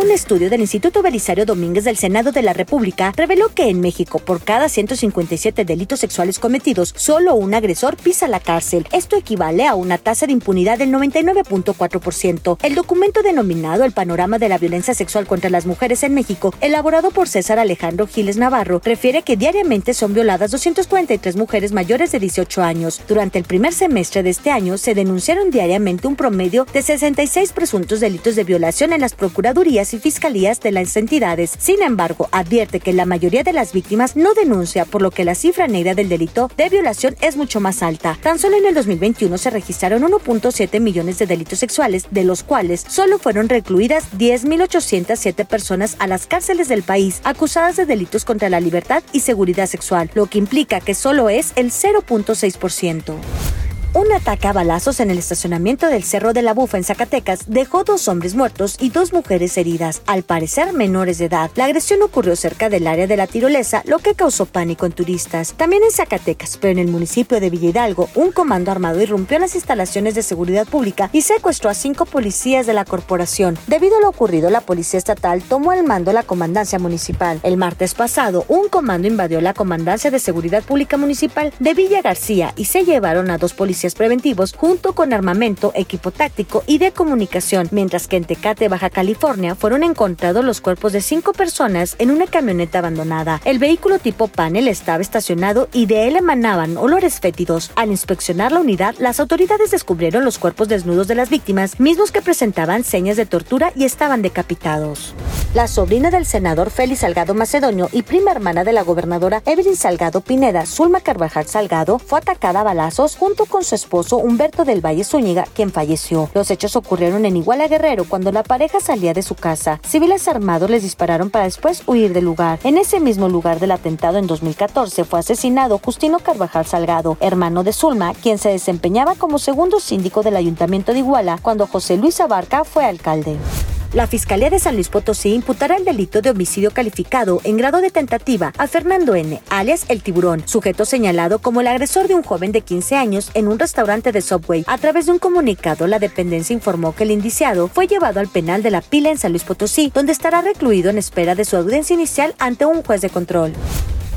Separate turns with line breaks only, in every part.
Un estudio del Instituto Belisario Domínguez del Senado de la República reveló que en México, por cada 157 delitos sexuales cometidos, solo un agresor pisa la cárcel. Esto equivale a una tasa de impunidad del 99.4%. El documento denominado El Panorama de la Violencia Sexual contra las Mujeres en México, elaborado por César Alejandro Giles Navarro, refiere que diariamente son violadas 243 mujeres mayores de 18 años. Durante el primer semestre de este año se denunciaron diariamente un promedio de 66 presuntos delitos de violación en las procuradurías y fiscalías de las entidades. Sin embargo, advierte que la mayoría de las víctimas no denuncia, por lo que la cifra negra del delito de violación es mucho más alta. Tan solo en el 2021 se registraron 1.7 millones de delitos sexuales, de los cuales solo fueron recluidas 10.807 personas a las cárceles del país acusadas de delitos contra la libertad y seguridad sexual, lo que implica que solo es el 0.6%. Un ataque a balazos en el estacionamiento del Cerro de la Bufa en Zacatecas dejó dos hombres muertos y dos mujeres heridas, al parecer menores de edad. La agresión ocurrió cerca del área de la tirolesa, lo que causó pánico en turistas. También en Zacatecas, pero en el municipio de Villa Hidalgo, un comando armado irrumpió en las instalaciones de seguridad pública y secuestró a cinco policías de la corporación. Debido a lo ocurrido, la policía estatal tomó al mando la comandancia municipal. El martes pasado, un comando invadió la comandancia de seguridad pública municipal de Villa García y se llevaron a dos policías preventivos junto con armamento, equipo táctico y de comunicación, mientras que en Tecate, Baja California, fueron encontrados los cuerpos de cinco personas en una camioneta abandonada. El vehículo tipo panel estaba estacionado y de él emanaban olores fétidos. Al inspeccionar la unidad, las autoridades descubrieron los cuerpos desnudos de las víctimas, mismos que presentaban señas de tortura y estaban decapitados. La sobrina del senador Félix Salgado Macedonio y prima hermana de la gobernadora Evelyn Salgado Pineda, Zulma Carvajal Salgado, fue atacada a balazos junto con su esposo Humberto del Valle Zúñiga, quien falleció. Los hechos ocurrieron en Iguala Guerrero cuando la pareja salía de su casa. Civiles armados les dispararon para después huir del lugar. En ese mismo lugar del atentado en 2014 fue asesinado Justino Carvajal Salgado, hermano de Zulma, quien se desempeñaba como segundo síndico del ayuntamiento de Iguala cuando José Luis Abarca fue alcalde. La Fiscalía de San Luis Potosí imputará el delito de homicidio calificado en grado de tentativa a Fernando N., alias El Tiburón, sujeto señalado como el agresor de un joven de 15 años en un restaurante de Subway. A través de un comunicado, la dependencia informó que el indiciado fue llevado al penal de la Pila en San Luis Potosí, donde estará recluido en espera de su audiencia inicial ante un juez de control.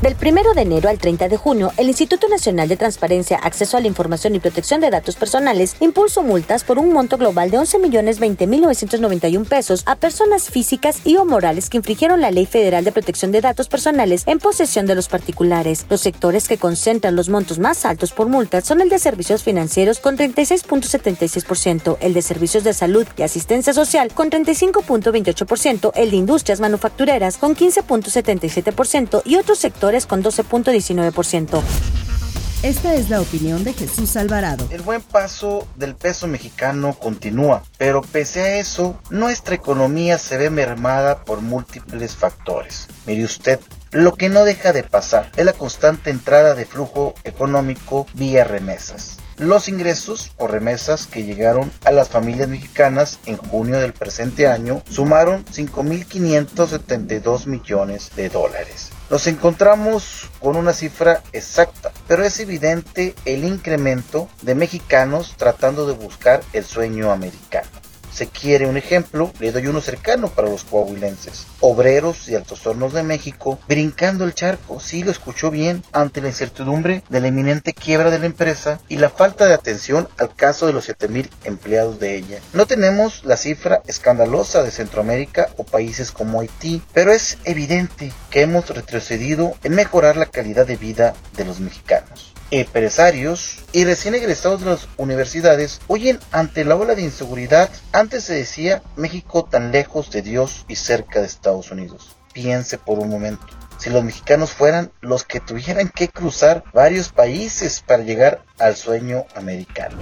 Del 1 de enero al 30 de junio, el Instituto Nacional de Transparencia, Acceso a la Información y Protección de Datos Personales impulsó multas por un monto global de 11.020.991 pesos a personas físicas y o morales que infringieron la Ley Federal de Protección de Datos Personales en posesión de los particulares. Los sectores que concentran los montos más altos por multas son el de servicios financieros con 36.76%, el de servicios de salud y asistencia social con 35.28%, el de industrias manufactureras con 15.77% y otros sectores con 12.19%.
Esta es la opinión de Jesús Alvarado.
El buen paso del peso mexicano continúa, pero pese a eso, nuestra economía se ve mermada por múltiples factores. Mire usted, lo que no deja de pasar es la constante entrada de flujo económico vía remesas. Los ingresos o remesas que llegaron a las familias mexicanas en junio del presente año sumaron 5.572 millones de dólares. Nos encontramos con una cifra exacta, pero es evidente el incremento de mexicanos tratando de buscar el sueño americano. Se quiere un ejemplo, le doy uno cercano para los coahuilenses. Obreros y altos hornos de México brincando el charco, sí lo escuchó bien, ante la incertidumbre de la inminente quiebra de la empresa y la falta de atención al caso de los 7000 empleados de ella. No tenemos la cifra escandalosa de Centroamérica o países como Haití, pero es evidente que hemos retrocedido en mejorar la calidad de vida de los mexicanos empresarios y recién egresados de las universidades huyen ante la ola de inseguridad. Antes se decía México tan lejos de Dios y cerca de Estados Unidos. Piense por un momento. Si los mexicanos fueran los que tuvieran que cruzar varios países para llegar al sueño americano.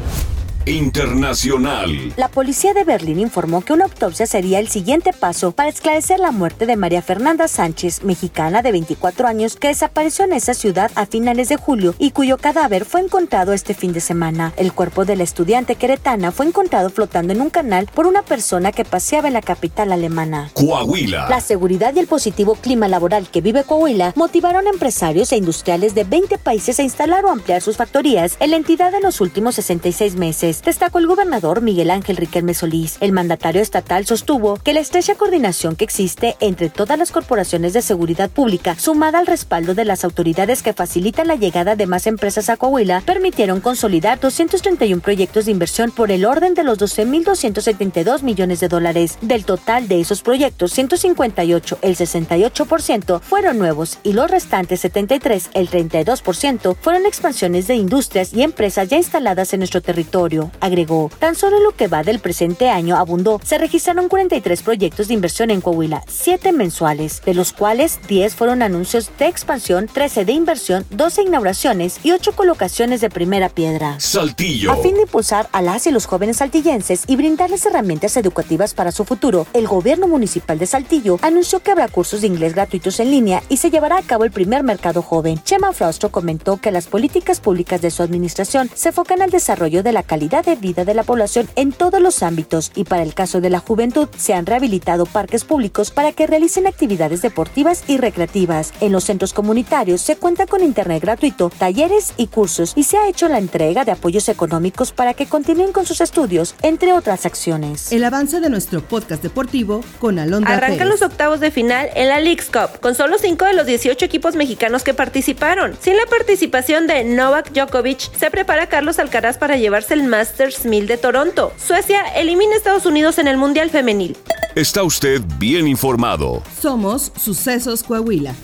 Internacional.
La policía de Berlín informó que una autopsia sería el siguiente paso para esclarecer la muerte de María Fernanda Sánchez, mexicana de 24 años, que desapareció en esa ciudad a finales de julio y cuyo cadáver fue encontrado este fin de semana. El cuerpo de la estudiante queretana fue encontrado flotando en un canal por una persona que paseaba en la capital alemana.
Coahuila.
La seguridad y el positivo clima laboral que vive Coahuila motivaron a empresarios e industriales de 20 países a instalar o ampliar sus factorías en la entidad en los últimos 66 meses, destacó el gobernador Miguel Ángel Riquelme Solís. El mandatario estatal sostuvo que la estrecha coordinación que existe entre todas las corporaciones de seguridad pública, sumada al respaldo de las autoridades que facilitan la llegada de más empresas a Coahuila, permitieron consolidar 231 proyectos de inversión por el orden de los 12.272 millones de dólares. Del total de esos proyectos, 158, el 68%, fueron nuevos y los restantes 73, el 32%, fueron expansiones de industrias y empresas ya instaladas en nuestro territorio, agregó. Tan solo lo que va del presente año abundó. Se registraron 43 proyectos de inversión en Coahuila, 7 mensuales, de los cuales 10 fueron anuncios de expansión, 13 de inversión, 12 inauguraciones y 8 colocaciones de primera piedra.
Saltillo.
A fin de impulsar a las y los jóvenes saltillenses y brindarles herramientas educativas para su futuro, el gobierno municipal de Saltillo anunció que habrá cursos de inglés gratuitos en línea y se llevará a cabo el primer mercado joven. Chema Frostro comentó que las políticas públicas de su administración se enfocan al desarrollo de la calidad de vida de la población en todos los ámbitos y para el caso de la juventud se han rehabilitado parques públicos para que realicen actividades deportivas y recreativas. En los centros comunitarios se cuenta con internet gratuito, talleres y cursos y se ha hecho la entrega de apoyos económicos para que continúen con sus estudios, entre otras acciones.
El avance de nuestro podcast deportivo con Alondra
Arrancan
Pérez.
los octavos de final en la Leagues Cup, con solo 5 de los 18 equipos mexicanos que participaron. Sin la participación de Novak Djokovic, se prepara Carlos Alcaraz para llevarse el Masters 1000 de Toronto. Suecia elimina a Estados Unidos en el Mundial Femenil.
Está usted bien informado.
Somos Sucesos Coahuila.